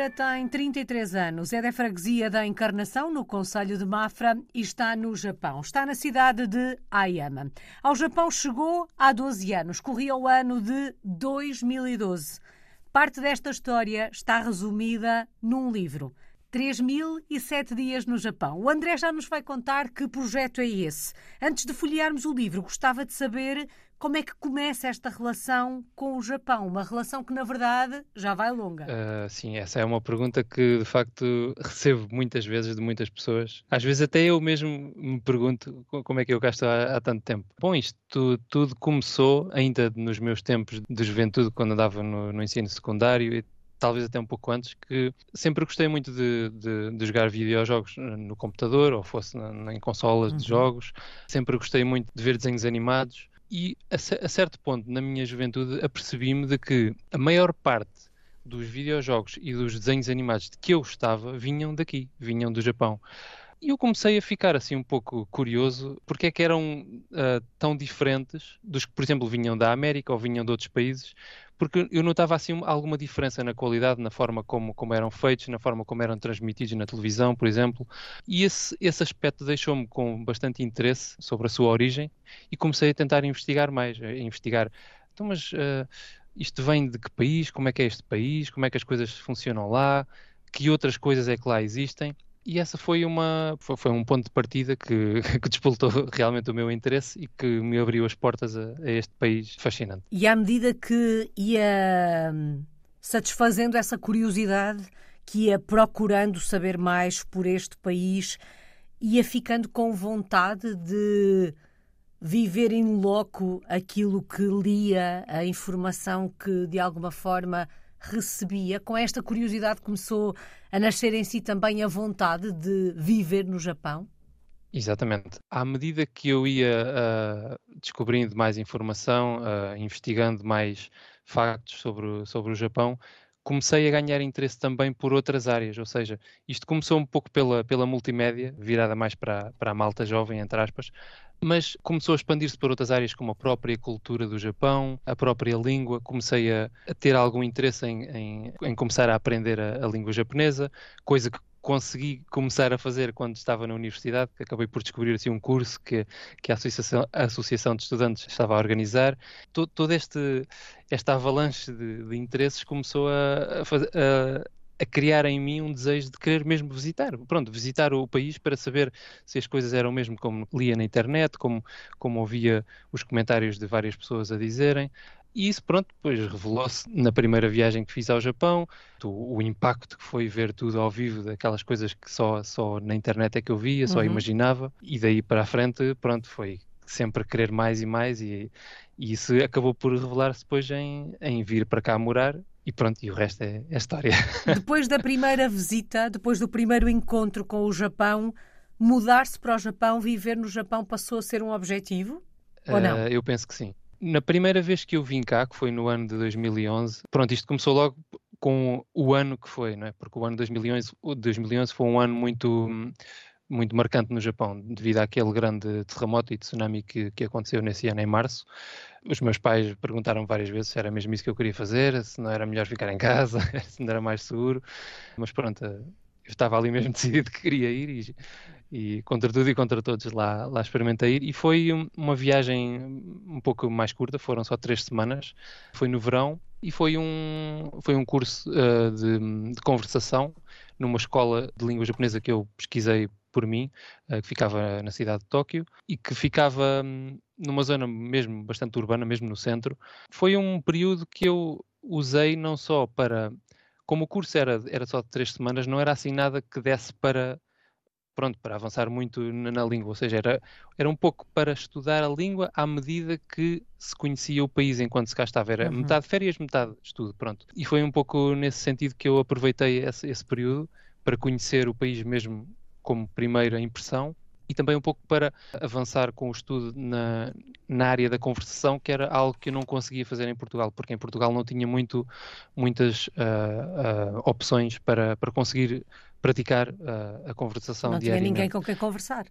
Oliveira tem 33 anos, é da freguesia da Encarnação, no Conselho de Mafra, e está no Japão. Está na cidade de Ayama. Ao Japão chegou há 12 anos, corria o ano de 2012. Parte desta história está resumida num livro. 3.007 dias no Japão. O André já nos vai contar que projeto é esse. Antes de folhearmos o livro, gostava de saber como é que começa esta relação com o Japão? Uma relação que, na verdade, já vai longa. Uh, sim, essa é uma pergunta que, de facto, recebo muitas vezes de muitas pessoas. Às vezes até eu mesmo me pergunto como é que eu estou há, há tanto tempo. Bom, isto tudo começou ainda nos meus tempos de juventude, quando andava no, no ensino secundário e talvez até um pouco antes, que sempre gostei muito de, de, de jogar videojogos no computador ou fosse na, em consolas uhum. de jogos. Sempre gostei muito de ver desenhos animados e a, a certo ponto na minha juventude apercebi-me de que a maior parte dos videojogos e dos desenhos animados de que eu gostava vinham daqui, vinham do Japão. E eu comecei a ficar assim um pouco curioso porque é que eram uh, tão diferentes dos que, por exemplo, vinham da América ou vinham de outros países, porque eu notava assim alguma diferença na qualidade, na forma como, como eram feitos, na forma como eram transmitidos na televisão, por exemplo, e esse, esse aspecto deixou-me com bastante interesse sobre a sua origem e comecei a tentar investigar mais, a investigar, então mas uh, isto vem de que país, como é que é este país, como é que as coisas funcionam lá, que outras coisas é que lá existem, e essa foi uma foi, um ponto de partida que, que despoltou realmente o meu interesse e que me abriu as portas a, a, este país fascinante. E à medida que ia hum, satisfazendo essa curiosidade, que ia procurando saber mais por este país, ia ficando com vontade de viver em loco aquilo que lia, a informação que de alguma forma recebia, com esta curiosidade começou a nascer em si também a vontade de viver no Japão? Exatamente. À medida que eu ia uh, descobrindo mais informação, uh, investigando mais factos sobre, sobre o Japão, comecei a ganhar interesse também por outras áreas, ou seja, isto começou um pouco pela, pela multimédia, virada mais para, para a malta jovem, entre aspas, mas começou a expandir-se por outras áreas como a própria cultura do Japão, a própria língua. Comecei a, a ter algum interesse em, em, em, começar a aprender a, a língua japonesa, coisa que consegui começar a fazer quando estava na universidade, acabei por descobrir assim, um curso que, que a, Associação, a Associação de Estudantes estava a organizar. Todo, todo este, esta avalanche de, de interesses começou a, a, a criar em mim um desejo de querer mesmo visitar, pronto, visitar o país para saber se as coisas eram mesmo como lia na internet, como, como ouvia os comentários de várias pessoas a dizerem. E isso, pronto, depois revelou-se na primeira viagem que fiz ao Japão, o, o, impacto que foi ver tudo ao vivo, daquelas coisas que só, só na internet é que eu via, só uhum. imaginava, e daí para a frente, pronto, foi sempre querer mais e mais, e, e isso acabou por revelar-se depois em, em vir para cá morar e pronto, e o resto é, é história. Depois da primeira visita, depois do primeiro encontro com o Japão, mudar-se para o Japão, viver no Japão, passou a ser um objetivo? Uh, ou não? Eh, eu penso que sim. Na primeira vez que eu vim cá, que foi no ano de 2011, pronto, isto começou logo com o ano que foi, não é? Porque o ano de 2011, 2011 foi um ano muito muito marcante no Japão, devido àquele grande terremoto e tsunami que, que aconteceu nesse ano em março. Os meus pais perguntaram várias vezes se era mesmo isso que eu queria fazer, se não era melhor ficar em casa, se não era mais seguro. Mas pronto, eu estava ali mesmo decidido que queria ir e, e contra tudo e contra todos lá, lá experimentei ir. E foi uma viagem um pouco mais curta, foram só três semanas. Foi no verão e foi um, foi um curso uh, de, de conversação numa escola de língua japonesa que eu pesquisei por mim, uh, que ficava na cidade de Tóquio e que ficava um, numa zona mesmo bastante urbana, mesmo no centro. Foi um período que eu usei não só para. Como o curso era, era só de três semanas, não era assim nada que desse para pronto, para avançar muito na, na, língua, ou seja, era, era um pouco para estudar a língua à medida que se conhecia o país enquanto se cá estava, era uhum. metade férias, metade estudo, pronto. E foi um pouco nesse sentido que eu aproveitei esse, esse período para conhecer o país mesmo como primeira impressão e também um pouco para avançar com o estudo na, na área da conversação, que era algo que eu não conseguia fazer em Portugal, porque em Portugal não tinha muito, muitas uh, uh, opções para, para conseguir praticar uh, a conversação não diariamente. Não tinha ninguém com quem conversar.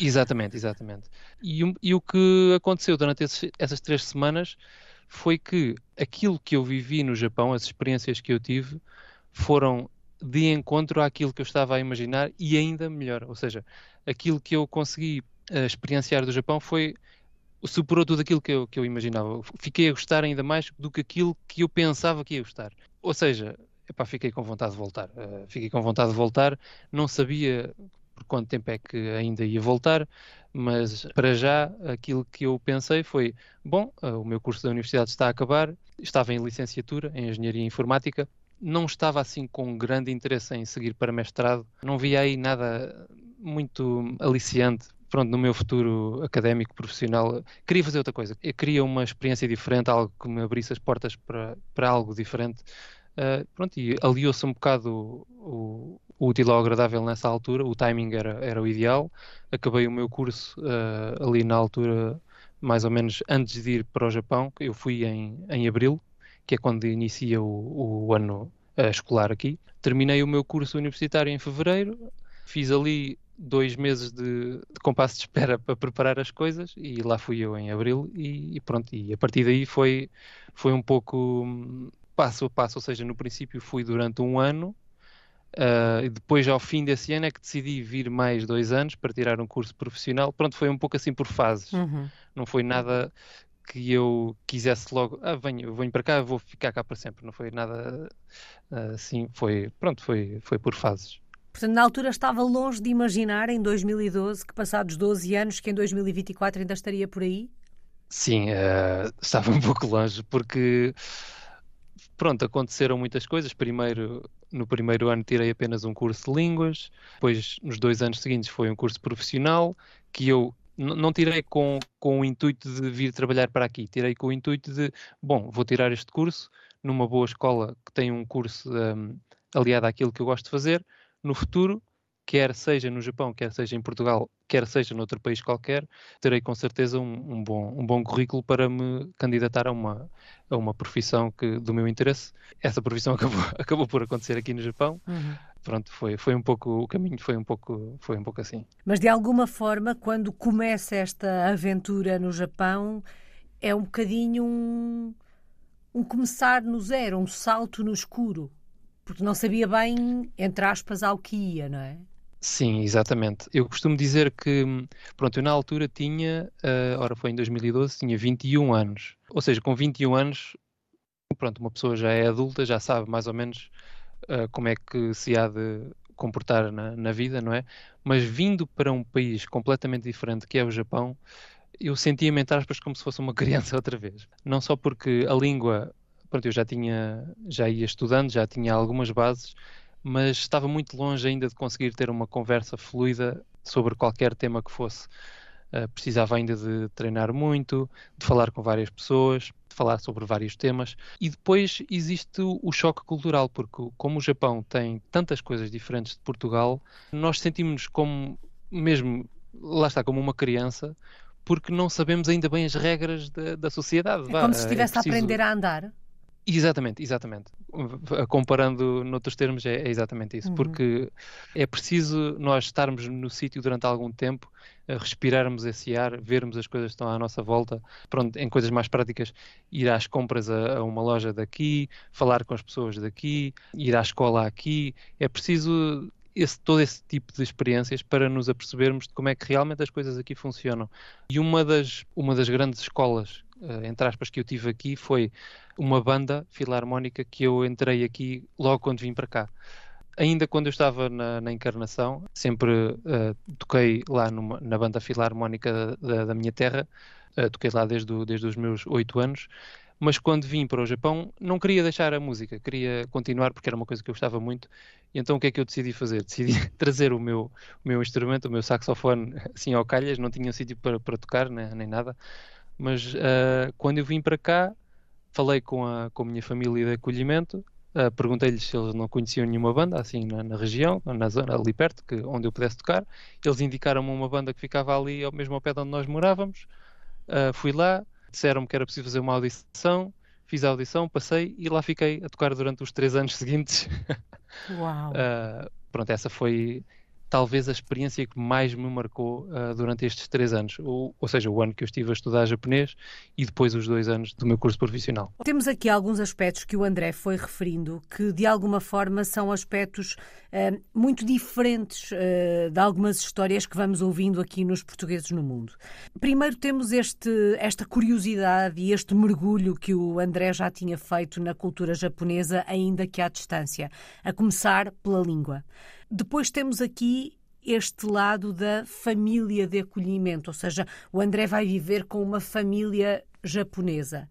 Exatamente, exatamente. E, e o que aconteceu durante esses, essas três semanas foi que aquilo que eu vivi no Japão, as experiências que eu tive, foram de encontro àquilo que eu estava a imaginar e ainda melhor. Ou seja, aquilo que eu consegui uh, experienciar do Japão foi superou tudo aquilo que eu, que eu imaginava. Fiquei a gostar ainda mais do que aquilo que eu pensava que ia gostar. Ou seja, epá, fiquei com vontade de voltar. Uh, fiquei com vontade de voltar. Não sabia por quanto tempo é que ainda ia voltar, mas para já aquilo que eu pensei foi: bom, uh, o meu curso da universidade está a acabar, estava em licenciatura em Engenharia Informática, não estava assim com grande interesse em seguir para mestrado, não via aí nada muito aliciante pronto, no meu futuro académico, profissional, queria fazer outra coisa. Eu queria uma experiência diferente, algo que me abrisse as portas para, para algo diferente. Uh, pronto, e aliou-se um bocado o, o, útil ao agradável nessa altura, o timing era, era o ideal. Acabei o meu curso uh, ali na altura, mais ou menos antes de ir para o Japão, eu fui em, em abril, que é quando inicia o, o ano uh, escolar aqui. Terminei o meu curso universitário em fevereiro, fiz ali dois meses de, de, compasso de espera para preparar as coisas e lá fui eu em abril e, e, pronto, e a partir daí foi, foi um pouco hum, passo a passo, ou seja, no princípio fui durante um ano uh, e depois ao fim desse ano é que decidi vir mais dois anos para tirar um curso profissional, pronto, foi um pouco assim por fases, uhum. não foi nada que eu quisesse logo, ah, venho, venho para cá, vou ficar cá para sempre, não foi nada uh, assim, foi, pronto, foi, foi por fases. Portanto, na altura estava longe de imaginar, em 2012, que passados 12 anos, que em 2024 ainda estaria por aí? Sim, uh, estava um pouco longe, porque, pronto, aconteceram muitas coisas. Primeiro, no primeiro ano tirei apenas um curso de línguas, depois, nos dois anos seguintes, foi um curso profissional, que eu não tirei com, com o intuito de vir trabalhar para aqui, tirei com o intuito de, bom, vou tirar este curso numa boa escola que tem um curso um, aliado àquilo que eu gosto de fazer, no futuro, quer seja no Japão, quer seja em Portugal, quer seja noutro país qualquer, terei com certeza um, um, bom, um bom currículo para me candidatar a uma, a uma profissão que, do meu interesse. Essa profissão acabou, acabou por acontecer aqui no Japão. Uhum. Pronto, foi, foi um pouco o caminho, foi um pouco, foi um pouco assim. Mas de alguma forma, quando começa esta aventura no Japão, é um bocadinho um, um começar no zero, um salto no escuro porque não sabia bem, entre aspas, ao que ia, não é? Sim, exatamente. Eu costumo dizer que, pronto, eu na altura tinha, uh, ora foi em 2012, tinha 21 anos. Ou seja, com 21 anos, pronto, uma pessoa já é adulta, já sabe mais ou menos uh, como é que se há de comportar na, na, vida, não é? Mas vindo para um país completamente diferente, que é o Japão, eu sentia-me, entre aspas, como se fosse uma criança outra vez. Não só porque a língua pronto, eu já tinha, já ia estudando, já tinha algumas bases, mas estava muito longe ainda de conseguir ter uma conversa fluida sobre qualquer tema que fosse. Uh, precisava ainda de treinar muito, de falar com várias pessoas, de falar sobre vários temas. E depois existe o choque cultural, porque como o Japão tem tantas coisas diferentes de Portugal, nós sentimos-nos como, mesmo, lá está, como uma criança, porque não sabemos ainda bem as regras da, da sociedade. É como se estivesse é preciso... a aprender a andar. Exatamente, exatamente. Comparando noutros termos, é, é exatamente isso. Uhum. Porque é preciso nós estarmos no sítio durante algum tempo, respirarmos esse ar, vermos as coisas que estão à nossa volta. Pronto, em coisas mais práticas, ir às compras a, a uma loja daqui, falar com as pessoas daqui, ir à escola aqui. É preciso esse, todo esse tipo de experiências para nos apercebermos de como é que realmente as coisas aqui funcionam. E uma das, uma das grandes escolas uh, entre aspas, que eu tive aqui foi uma banda filarmónica que eu entrei aqui logo quando vim para cá. Ainda quando eu estava na, na Encarnação, sempre uh, toquei lá numa, na banda filarmónica da, da minha terra, uh, toquei lá desde, o, desde os meus oito anos, mas quando vim para o Japão não queria deixar a música, queria continuar porque era uma coisa que eu gostava muito. E então o que é que eu decidi fazer? Decidi trazer o meu, o meu instrumento, o meu saxofone, assim ao calhas, não tinha um sítio para, para tocar né, nem nada. Mas uh, quando eu vim para cá, falei com a, com a minha família de acolhimento, uh, perguntei-lhes se eles não conheciam nenhuma banda assim na, na, região, na zona ali perto, que, onde eu pudesse tocar. Eles indicaram-me uma banda que ficava ali, ao mesmo ao pé de onde nós morávamos. Uh, fui lá, disseram-me que era preciso fazer uma audição, fiz a audição, passei e lá fiquei a tocar durante os três anos seguintes. Uau! pronto, essa foi talvez a experiência que mais me marcou uh, durante estes três anos, ou, ou, seja, o ano que eu estive a estudar japonês e depois os dois anos do meu curso profissional. Temos aqui alguns aspectos que o André foi referindo que de alguma forma são aspectos uh, muito diferentes uh, de algumas histórias que vamos ouvindo aqui nos Portugueses no Mundo. Primeiro temos este, esta curiosidade e este mergulho que o André já tinha feito na cultura japonesa, ainda que à distância, a começar pela língua. Depois temos aqui este lado da família de acolhimento, ou seja, o André vai viver com uma família japonesa.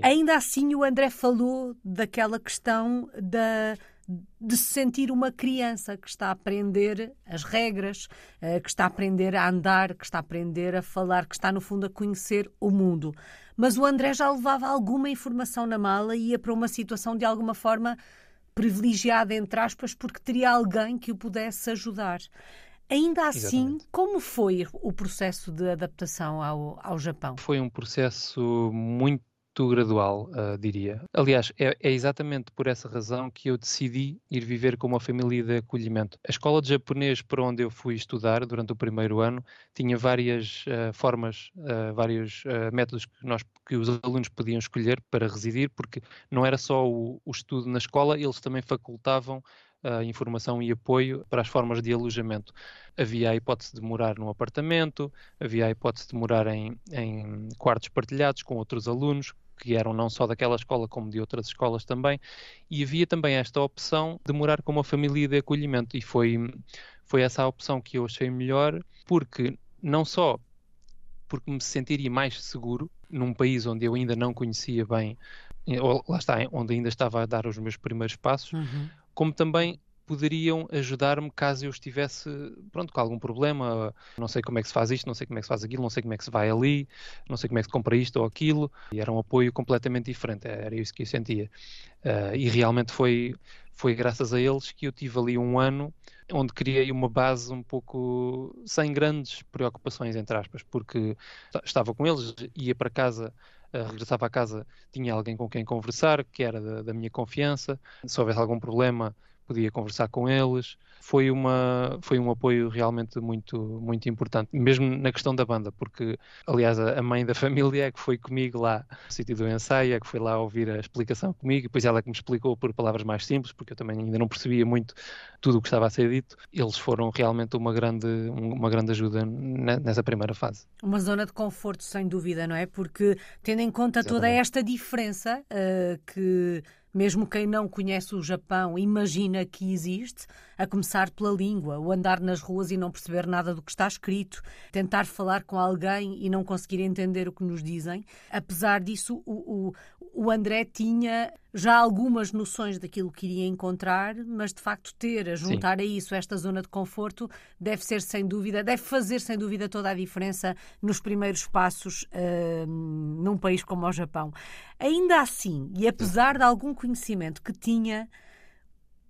Ainda assim, o André falou daquela questão da, de se sentir uma criança que está a aprender as regras, eh, que está a aprender a andar, que está a aprender a falar, que está, no fundo, a conhecer o mundo. Mas o André já levava alguma informação na mala e ia para uma situação de alguma forma privilegiada, entre aspas, porque teria alguém que o pudesse ajudar. Ainda assim, Exatamente. como foi o processo de adaptação ao, ao Japão? Foi um processo muito muito gradual, uh, diria. Aliás, é, é, exatamente por essa razão que eu decidi ir viver com uma família de acolhimento. A escola de japonês para onde eu fui estudar durante o primeiro ano tinha várias uh, formas, uh, vários métodos que, nós, que os alunos podiam escolher para residir, porque não era só o, o estudo na escola, eles também facultavam informação e apoio para as formas de alojamento. Havia a hipótese de morar num apartamento, havia a hipótese de morar em, em quartos partilhados com outros alunos, que eram não só daquela escola como de outras escolas também, e havia também esta opção de morar com uma família de acolhimento, e foi, foi essa a opção que eu achei melhor, porque não só porque me sentiria mais seguro num país onde eu ainda não conhecia bem, ou, lá está, onde ainda estava a dar os meus primeiros passos, uhum. como também poderiam ajudar-me caso eu estivesse pronto, com algum problema. Não sei como é que se faz isto, não sei como é que se faz aquilo, não sei como é que se vai ali, não sei como é que se compra isto ou aquilo. E era um apoio completamente diferente, era isso que eu sentia. Uh, e realmente foi, foi graças a eles que eu tive ali um ano onde criei uma base um pouco sem grandes preocupações, entre aspas, porque estava com eles, ia para casa Uh, regressava a casa, tinha alguém com quem conversar, que era da, da minha confiança. Se houvesse algum problema, podia conversar com eles. Foi, uma, foi um apoio realmente muito, muito importante, mesmo na questão da banda, porque, aliás, a mãe da família é que foi comigo lá no sítio do ensaio, é que foi lá ouvir a explicação comigo, e depois ela é que me explicou por palavras mais simples, porque eu também ainda não percebia muito tudo o que estava a ser dito. Eles foram realmente uma grande, uma grande ajuda nessa primeira fase. Uma zona de conforto, sem dúvida, não é? Porque, tendo em conta Exatamente. toda esta diferença uh, que mesmo quem não conhece o Japão imagina que existe, a começar pela língua, o andar nas ruas e não perceber nada do que está escrito, tentar falar com alguém e não conseguir entender o que nos dizem. Apesar disso, o, o, o André tinha já algumas noções daquilo que iria encontrar, mas de facto ter a juntar Sim. a isso esta zona de conforto deve ser sem dúvida, deve fazer sem dúvida toda a diferença nos primeiros passos uh, num país como o Japão. Ainda assim, e apesar de algum conhecimento que tinha,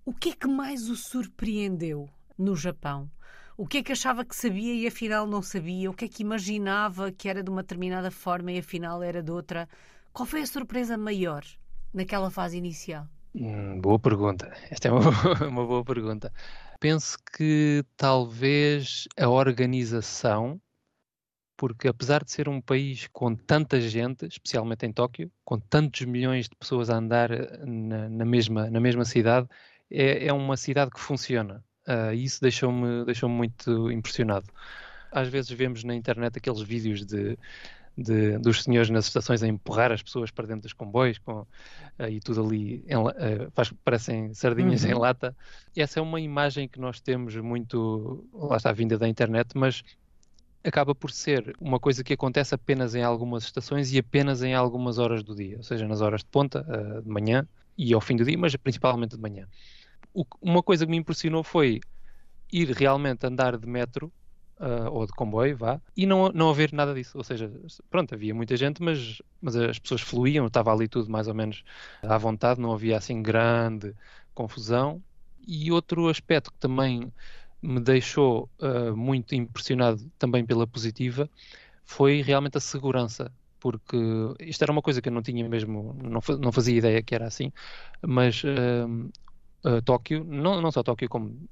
o que é que mais o surpreendeu no Japão? O que é que achava que sabia e afinal não sabia? O que é que imaginava que era de uma determinada forma e afinal era de outra? Qual foi a surpresa maior naquela fase inicial? Hum, boa pergunta. Esta é uma, uma boa pergunta. Penso que talvez a organização, porque apesar de ser um país com tanta gente, especialmente em Tóquio, com tantos milhões de pessoas a andar eh, na, na mesma, na mesma cidade, é, é uma cidade que funciona. Uh, isso deixou-me deixou muito impressionado. Às vezes vemos na internet aqueles vídeos de de, dos senhores nas estações a empurrar as pessoas para dentro dos comboios com, uh, e tudo ali em, uh, faz, parecem sardinhas uhum. em lata. Essa é uma imagem que nós temos muito, lá está, vinda da internet, mas acaba por ser uma coisa que acontece apenas em algumas estações e apenas em algumas horas do dia, ou seja, nas horas de ponta, uh, de manhã e ao fim do dia, mas principalmente de manhã. O, uma coisa que me impressionou foi ir realmente andar de metro uh, ou de comboio, vá, e não, não haver nada disso. Ou seja, pronto, havia muita gente, mas, mas as pessoas fluíam, estava ali tudo mais ou menos à vontade, não havia assim grande confusão. E outro aspecto que também me deixou uh, muito impressionado também pela positiva foi realmente a segurança porque isto era uma coisa que eu não tinha mesmo, não, não fazia ideia que era assim, mas uh, uh, Tóquio, não, não só Tóquio, como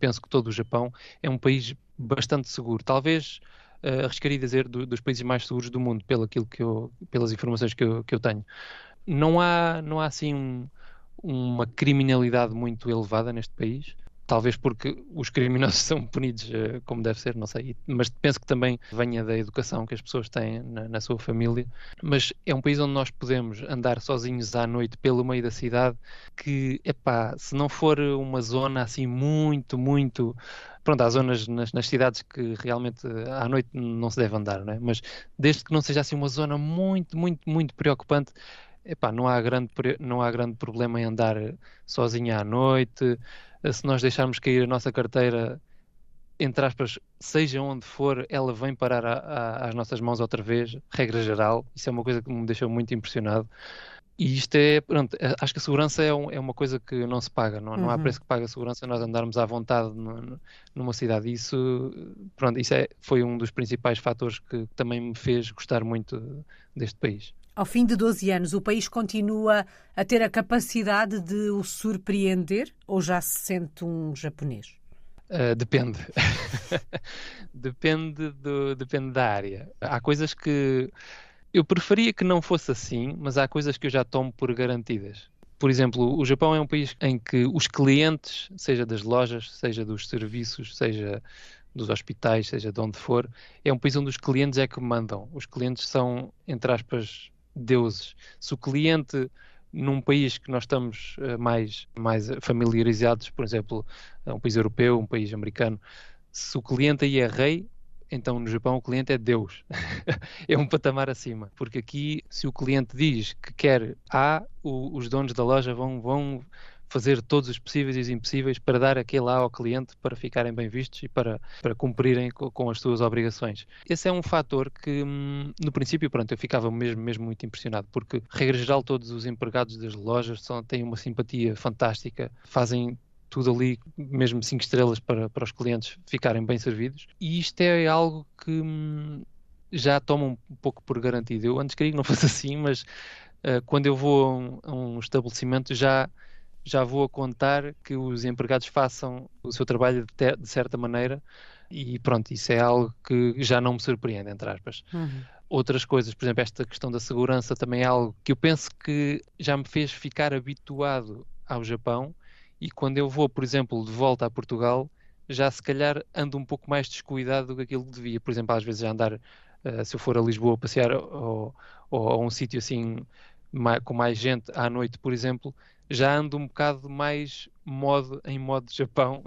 penso que todo o Japão, é um país bastante seguro. Talvez uh, arriscaria dizer do, dos países mais seguros do mundo, pelo aquilo que eu, pelas informações que eu, que eu tenho. Não há, não há assim um, uma criminalidade muito elevada neste país talvez porque os criminosos são punidos uh, como deve ser, não sei, mas penso que também venha da educação que as pessoas têm na, na, sua família. Mas é um país onde nós podemos andar sozinhos à noite pelo meio da cidade, que, epá, se não for uma zona assim muito, muito. Pronto, há zonas nas, nas cidades que realmente à noite não se deve andar, não é? mas desde que não seja assim uma zona muito, muito, muito preocupante, epá, não há grande, não há grande problema em andar sozinho à noite se nós deixarmos cair a nossa carteira, entre aspas, seja onde for, ela vem parar a, a, às nossas mãos outra vez, regra geral. Isso é uma coisa que me deixou muito impressionado. E isto é, pronto, é, acho que a segurança é, um, é uma coisa que não se paga, não, não há uhum. preço que pague a segurança nós andarmos à vontade no, numa cidade. Isso, pronto, isso é, foi um dos principais fatores que também me fez gostar muito deste país. Ao fim de 12 anos, o país continua a ter a capacidade de o surpreender ou já se sente um japonês? Uh, depende. depende, do, depende da área. Há coisas que eu preferia que não fosse assim, mas há coisas que eu já tomo por garantidas. Por exemplo, o Japão é um país em que os clientes, seja das lojas, seja dos serviços, seja dos hospitais, seja de onde for, é um país onde os clientes é que mandam. Os clientes são, entre aspas, deuses. Se o cliente num país que nós estamos uh, mais, mais familiarizados, por exemplo, um país europeu, um país americano, se o cliente aí é rei, então no Japão o cliente é Deus. é um patamar acima. Porque aqui, se o cliente diz que quer A, o, os donos da loja vão, vão fazer todos os possíveis e os impossíveis para dar aquele lá ao cliente para ficarem bem vistos e para, para cumprirem com, as suas obrigações. Esse é um fator que, hum, no princípio, pronto, eu ficava mesmo, mesmo muito impressionado, porque, regra geral, todos os empregados das lojas são, têm uma simpatia fantástica, fazem tudo ali, mesmo cinco estrelas para, para os clientes ficarem bem servidos. E isto é algo que hum, já tomo um pouco por garantido. Eu antes queria que não fosse assim, mas uh, quando eu vou a um, a um estabelecimento já já vou a contar que os empregados façam o seu trabalho de, de certa maneira e pronto, isso é algo que já não me surpreende, entre aspas. Uhum. Outras coisas, por exemplo, esta questão da segurança também é algo que eu penso que já me fez ficar habituado ao Japão e quando eu vou, por exemplo, de volta a Portugal, já se calhar ando um pouco mais descuidado do que aquilo que devia. Por exemplo, às vezes já andar, uh, se eu for a Lisboa passear ou, ou a um sítio assim com mais gente à noite, por exemplo, já ando um bocado mais modo, em modo Japão.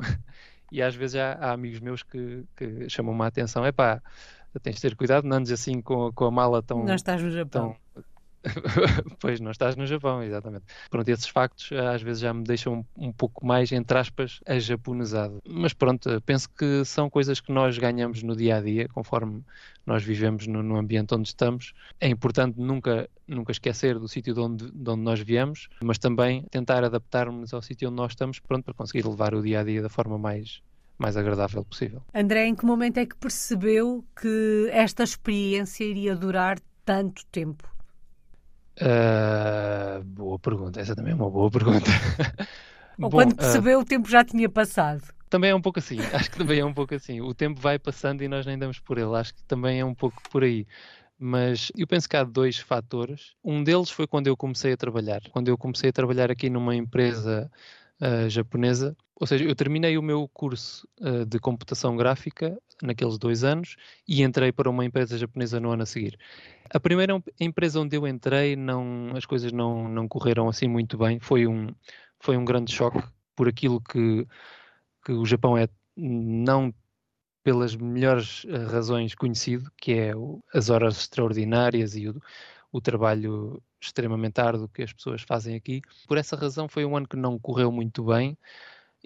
e às vezes há, há amigos meus que, que chamam-me a atenção. É pá, tens de ter cuidado, não andes assim com, com a mala tão. Não estás no Japão. Tão, pois, não estás no Japão, exatamente. Pronto, esses factos eh, às vezes já me deixam um, um pouco mais, entre aspas, ajaponesado. Mas pronto, eh, penso que são coisas que nós ganhamos no dia a dia, conforme nós vivemos no, no ambiente onde estamos. É importante nunca, nunca esquecer do sítio de onde, de onde nós viemos, mas também tentar adaptarmos ao sítio onde nós estamos, pronto, para conseguir levar o dia a dia da forma mais, mais agradável possível. André, em que momento é que percebeu que esta experiência iria durar tanto tempo? Uh, boa pergunta, essa também é uma boa pergunta. Ou Bom, quando ah, percebeu, uh, o tempo já tinha passado. Também é um pouco assim, acho que também é um pouco assim. O tempo vai passando e nós nem damos por ele, acho que também é um pouco por aí. Mas eu penso que há dois fatores. Um deles foi quando eu comecei a trabalhar. Quando eu comecei a trabalhar aqui numa empresa uh, japonesa, ou seja, eu terminei o meu curso uh, de computação gráfica naqueles dois anos e entrei para uma empresa japonesa no ano a seguir. A primeira empresa onde eu entrei, não, as coisas não, não correram assim muito bem. Foi um, foi um grande choque por aquilo que, que o Japão é, não pelas melhores eh, razões conhecido, que é as horas extraordinárias e o, o trabalho extremamente árduo que as pessoas fazem aqui. Por essa razão foi um ano que não correu muito bem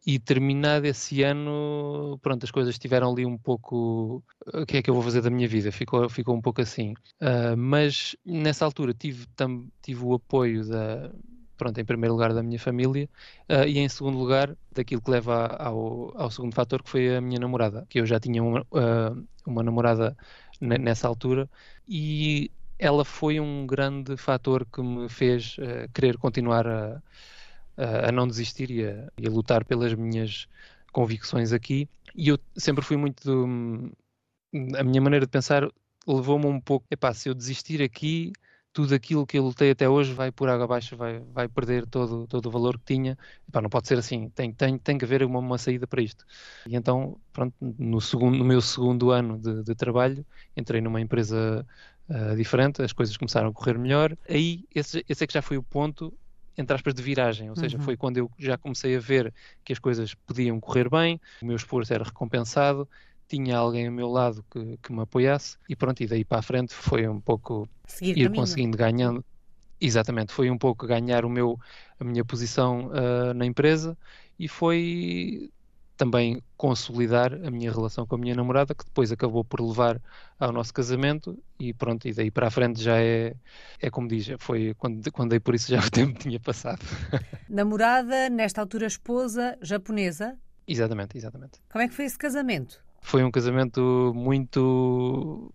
e terminado esse ano, pronto, as coisas estiveram ali um pouco. O que é que eu vou fazer da minha vida? Ficou, ficou um pouco assim. Uh, mas nessa altura tive, tam, tive o apoio da. Pronto, em primeiro lugar da minha família uh, e em segundo lugar daquilo que leva ao, ao segundo fator que foi a minha namorada, que eu já tinha uma, uh, uma namorada nessa altura e ela foi um grande fator que me fez querer continuar a, a, não desistir e a, e a, lutar pelas minhas convicções aqui. E eu sempre fui muito. Do, a minha maneira de pensar levou-me um pouco. Epá, se eu desistir aqui, tudo aquilo que eu lutei até hoje vai por água abaixo, vai, vai perder todo, todo o valor que tinha. Epá, não pode ser assim, tem, tem, tem que haver uma, uma saída para isto. E então, pronto, no, segundo, no meu segundo ano de, de trabalho, entrei numa empresa uh, diferente, as coisas começaram a correr melhor. Aí, esse, esse é que já foi o ponto entre aspas, de viragem, ou seja, uhum. foi quando eu já comecei a ver que as coisas podiam correr bem, o meu esforço era recompensado, tinha alguém ao meu lado que, que me apoiasse e pronto, e daí para a frente foi um pouco Seguir ir caminho. conseguindo ganhando. Exatamente, foi um pouco ganhar o meu, a minha posição uh, na empresa e foi também consolidar a minha relação com a minha namorada, que depois acabou por levar ao nosso casamento e pronto, e daí para a frente já é, é como diz, foi quando, quando dei por isso já o tempo tinha passado. Namorada, nesta altura esposa, japonesa? Exatamente, exatamente. Como é que foi esse casamento? Foi um casamento muito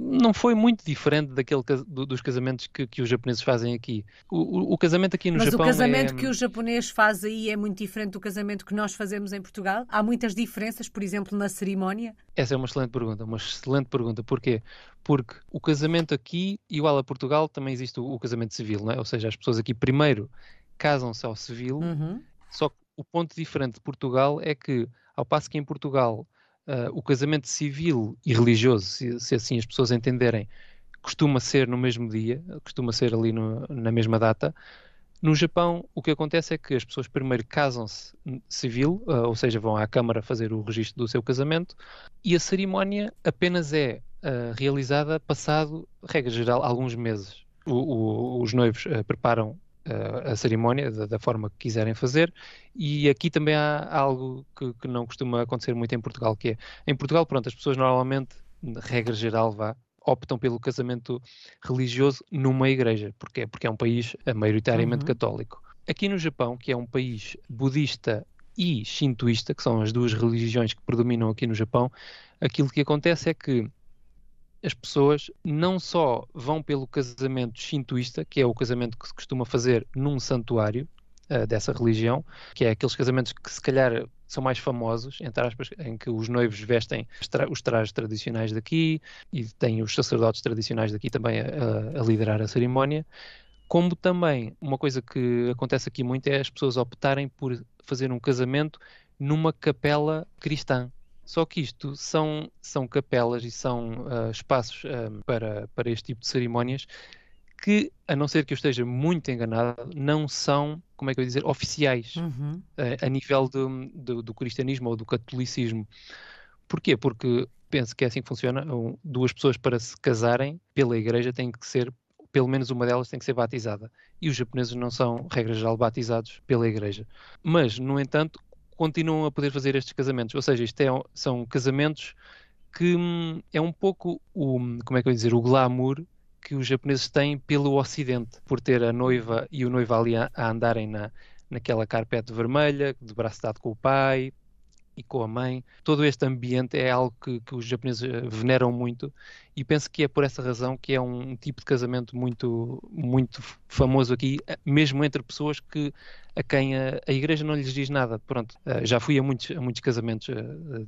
não foi muito diferente daquele dos casamentos que, que os japoneses fazem aqui. O, o, o casamento aqui no Mas Japão. Mas o casamento é... que o japonês faz aí é muito diferente do casamento que nós fazemos em Portugal? Há muitas diferenças, por exemplo, na cerimónia? Essa é uma excelente pergunta, uma excelente pergunta. Porquê? Porque o casamento aqui, igual a Portugal, também existe o, o casamento civil, não é? Ou seja, as pessoas aqui primeiro casam-se ao civil, uhum. só que o ponto diferente de Portugal é que, ao passo que em Portugal uh, o casamento civil e religioso, se, se, assim as pessoas entenderem, costuma ser no mesmo dia, costuma ser ali no, na mesma data. No Japão, o que acontece é que as pessoas primeiro casam-se civil, uh, ou seja, vão à Câmara fazer o registro do seu casamento, e a cerimónia apenas é uh, realizada passado, regra geral, alguns meses. O, o, os noivos preparam a cerimónia da, forma que quiserem fazer. E aqui também há algo que, que, não costuma acontecer muito em Portugal, que é, em Portugal, pronto, as pessoas normalmente, regra geral, vá, optam pelo casamento religioso numa igreja. Porquê? Porque é um país maioritariamente uhum. católico. Aqui no Japão, que é um país budista e shintoísta, que são as duas religiões que predominam aqui no Japão, aquilo que acontece é que as pessoas não só vão pelo casamento shintoísta, que é o casamento que se costuma fazer num santuário uh, dessa religião, que é aqueles casamentos que se calhar são mais famosos, entre aspas, em que os noivos vestem os trajes tradicionais daqui e têm os sacerdotes tradicionais daqui também a, a liderar a cerimónia. Como também, uma coisa que acontece aqui muito é as pessoas optarem por fazer um casamento numa capela cristã. Só que isto são, são capelas e são uh, espaços uh, para, para este tipo de cerimónias que, a não ser que eu esteja muito enganado, não são, como é que eu ia dizer, oficiais uhum. uh, a nível do, do, do, cristianismo ou do catolicismo. Porquê? Porque penso que é assim que funciona. Duas pessoas para se casarem pela igreja têm que ser, pelo menos uma delas tem que ser batizada. E os japoneses não são, regra geral, batizados pela igreja. Mas, no entanto, continuam a poder fazer estes casamentos. Ou seja, isto é, são casamentos que hum, é um pouco o, como é que eu ia dizer, o glamour que os japoneses têm pelo Ocidente, por ter a noiva e o noivo ali a, a andarem na, naquela carpete vermelha, de braço dado com o pai, e com a mãe. Todo este ambiente é algo que, que, os japoneses eh, veneram muito e penso que é por essa razão que é um tipo de casamento muito, muito famoso aqui, eh, mesmo entre pessoas que a quem a, a igreja não lhes diz nada. Pronto, eh, já fui a muitos, a muitos casamentos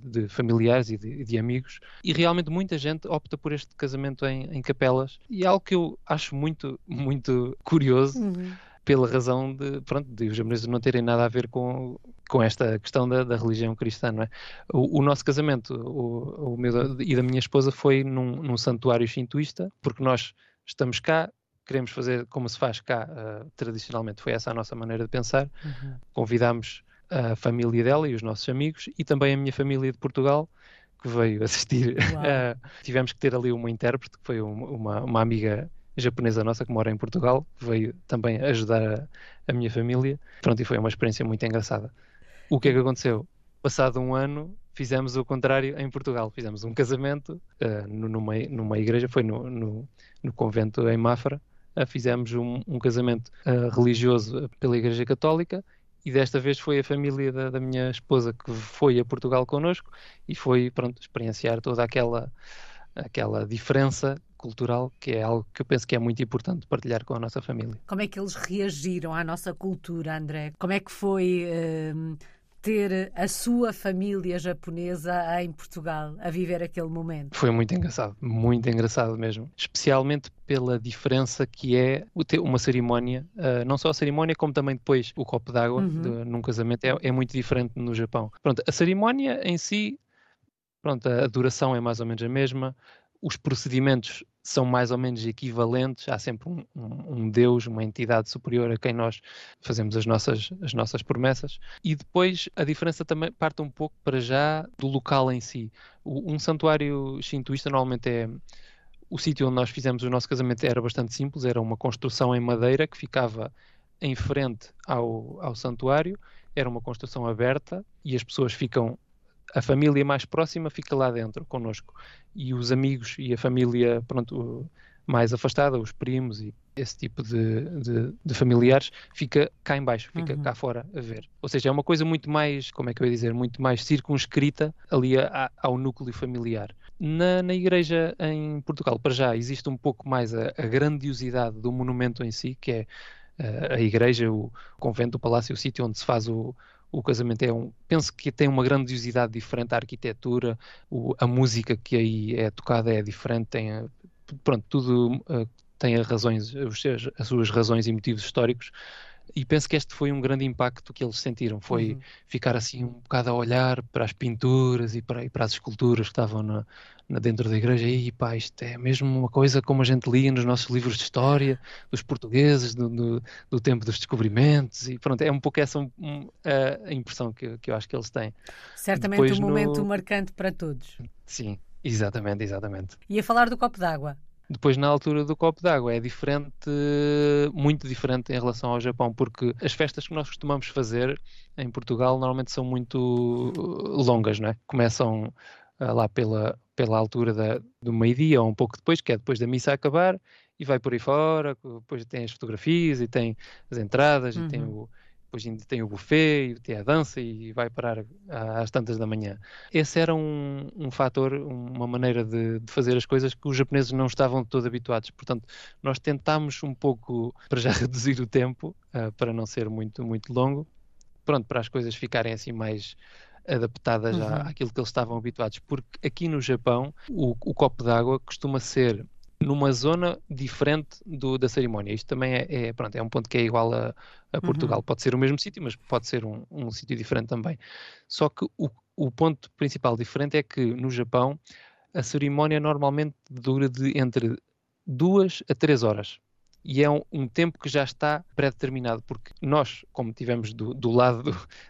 de familiares e de, de, amigos e realmente muita gente opta por este casamento em, em capelas e é algo que eu acho muito, muito curioso. Uhum pela razão de, pronto, de os japoneses não terem nada a ver com, com esta questão da, da religião cristã, não é? O, o nosso casamento o, o meu e da minha esposa foi num, num santuário shintoísta, porque nós estamos cá, queremos fazer como se faz cá uh, tradicionalmente, foi essa a nossa maneira de pensar. Uhum. Convidámos a família dela e os nossos amigos e também a minha família de Portugal que veio assistir. Uh, tivemos que ter ali uma intérprete, que foi uma, uma, uma amiga japonesa nossa que mora em Portugal, veio também ajudar a, a, minha família. Pronto, e foi uma experiência muito engraçada. O que é que aconteceu? Passado um ano, fizemos o contrário em Portugal. Fizemos um casamento uh, numa, numa igreja, foi no, no, no convento em Mafra. Uh, fizemos um, um casamento uh, religioso pela Igreja Católica e desta vez foi a família da, da, minha esposa que foi a Portugal connosco e foi, pronto, experienciar toda aquela aquela diferença cultural, que é algo que eu penso que é muito importante partilhar com a nossa família. Como é que eles reagiram à nossa cultura, André? Como é que foi uh, ter a sua família japonesa em Portugal a viver aquele momento? Foi muito engraçado, muito engraçado mesmo. Especialmente pela diferença que é uma cerimónia, uh, não só a cerimónia, como também depois o copo d'água uhum. num casamento é, é muito diferente no Japão. Pronto, a cerimónia em si Pronto, a duração é mais ou menos a mesma, os procedimentos são mais ou menos equivalentes, há sempre um, um, um, Deus, uma entidade superior a quem nós fazemos as nossas, as nossas promessas. E depois a diferença também parte um pouco para já do local em si. O, um santuário shintoísta normalmente é. O sítio onde nós fizemos o nosso casamento era bastante simples, era uma construção em madeira que ficava em frente ao, ao santuário, era uma construção aberta e as pessoas ficam a família mais próxima fica lá dentro connosco e os amigos e a família pronto mais afastada, os primos e esse tipo de, de, de familiares fica cá embaixo, fica uhum. cá fora a ver. Ou seja, é uma coisa muito mais, como é que eu ia dizer, muito mais circunscrita ali a, ao núcleo familiar. Na, na igreja em Portugal, para já, existe um pouco mais a, a grandiosidade do monumento em si, que é uh, a igreja, o convento, o palácio, o sítio onde se faz o, o casamento é um. Penso que tem uma grandiosidade diferente, a arquitetura, o, a música que aí é tocada é diferente, tem. Pronto, tudo uh, tem razões, as suas razões e motivos históricos. E penso que este foi um grande impacto que eles sentiram. Foi uhum. ficar assim um bocado a olhar para as pinturas e para, e para as esculturas que estavam na, dentro da igreja, e pá, isto é mesmo uma coisa como a gente lia nos nossos livros de história, dos portugueses, do, do, do tempo dos descobrimentos, e pronto, é um pouco essa um, a impressão que, que eu acho que eles têm. Certamente Depois, um momento no... marcante para todos. Sim, exatamente, exatamente. E a falar do copo d'água? Depois, na altura do copo d'água, é diferente, muito diferente em relação ao Japão, porque as festas que nós costumamos fazer em Portugal normalmente são muito longas, não é? Começam uh, lá pela, pela altura da, do meio-dia ou um pouco depois, que é depois da missa acabar, e vai por aí fora, depois tem as fotografias e tem as entradas uhum. e tem uhum. o depois ainda tem o buffet e tem a dança e vai parar às tantas da manhã. Esse era um, um fator, uma maneira de, de, fazer as coisas que os japoneses não estavam todos habituados. Portanto, nós tentámos um pouco para já reduzir o tempo, uh, para não ser muito, muito longo, pronto, para as coisas ficarem assim mais adaptadas uhum. àquilo que eles estavam habituados, porque aqui no Japão o, o copo d'água costuma ser numa zona diferente do, da cerimónia. Isto também é, é, pronto, é um ponto que é igual a, a Portugal. Uhum. Pode ser o mesmo sítio, mas pode ser um, um sítio diferente também. Só que o, o ponto principal diferente é que no Japão a cerimónia normalmente dura de entre duas a três horas e é um, um, tempo que já está pré-determinado, porque nós, como tivemos do, do lado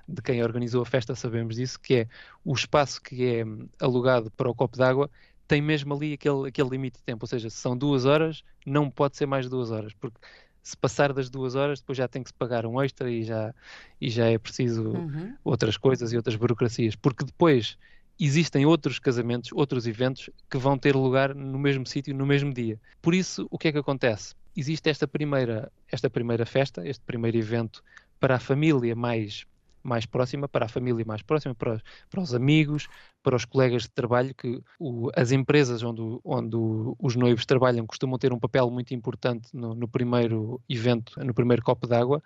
de quem organizou a festa, sabemos disso, que é o espaço que é hum, alugado para o copo d'água tem mesmo ali aquele, aquele limite de tempo, ou seja, se são duas horas, não pode ser mais duas horas, porque se passar das duas horas, depois já tem que se pagar um extra e já, e já é preciso uhum. outras coisas e outras burocracias, porque depois existem outros casamentos, outros eventos que vão ter lugar no mesmo sítio, no mesmo dia. Por isso, o que é que acontece? existe esta primeira, esta primeira festa, este primeiro evento para a família mais, mais próxima, para a família mais próxima, para, para os amigos, para os colegas de trabalho, que o, as empresas onde, onde os noivos trabalham costumam ter um papel muito importante no, no primeiro evento, no primeiro copo d'água,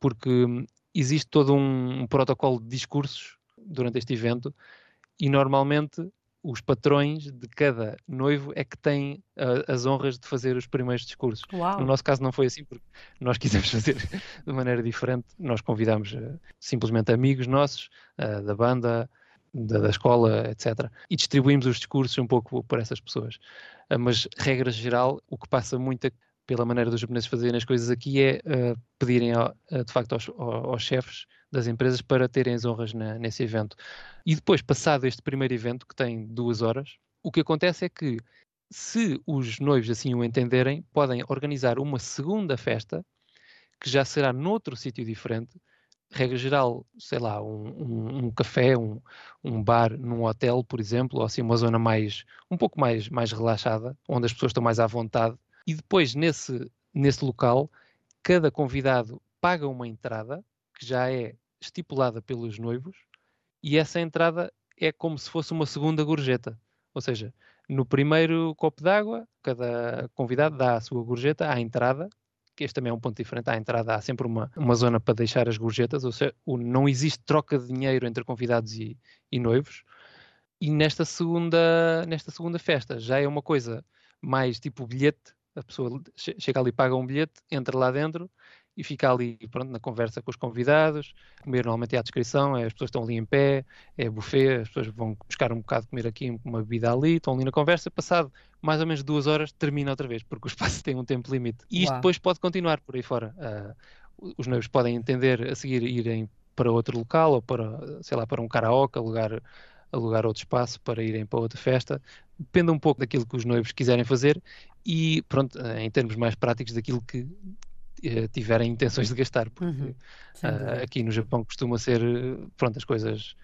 porque existe todo um, um protocolo de discursos durante este evento e normalmente os patrões de cada noivo é que têm uh, as honras de fazer os primeiros discursos. Uau. No nosso caso não foi assim, porque nós quisemos fazer de maneira diferente. Nós convidámos uh, simplesmente amigos nossos, uh, da banda, da, da, escola, etc. E distribuímos os discursos um pouco por essas pessoas. mas, regra geral, o que passa muito pela maneira dos japoneses fazerem as coisas aqui é pedirem, de facto, aos, aos chefes das empresas para terem as honras na, nesse evento. E depois, passado este primeiro evento, que tem duas horas, o que acontece é que, se os noivos assim o entenderem, podem organizar uma segunda festa, que já será noutro sítio diferente, regra geral, sei lá, um, um, um, café, um, um bar num hotel, por exemplo, ou assim uma zona mais, um pouco mais, mais relaxada, onde as pessoas estão mais à vontade. E depois, nesse, nesse local, cada convidado paga uma entrada, que já é estipulada pelos noivos, e essa entrada é como se fosse uma segunda gorjeta. Ou seja, no primeiro copo d'água, cada convidado dá a sua gorjeta à entrada, que este também é um ponto diferente. À entrada há sempre uma, uma zona para deixar as gorjetas, ou seja, não existe troca de dinheiro entre convidados e, e noivos. E nesta segunda, nesta segunda festa já é uma coisa mais tipo bilhete, a pessoa chega ali, paga um bilhete, entra lá dentro e fica ali pronto, na conversa com os convidados, comer normalmente é a descrição, é, as pessoas estão ali em pé, é buffet, as pessoas vão buscar um bocado de comer aqui, uma bebida ali, estão ali na conversa, passado mais ou menos duas horas termina outra vez, porque o espaço tem um tempo limite. E isto Uau. depois pode continuar por aí fora. Uh, os noivos podem entender a seguir irem para outro local ou para, sei lá, para um karaoke, alugar alugar outro espaço para irem para outra festa. Depende um pouco daquilo que os noivos quiserem fazer e, pronto, em termos mais práticos, daquilo que eh, tiverem intenções de gastar, porque uhum. uh, aqui no Japão costuma ser, pronto, as coisas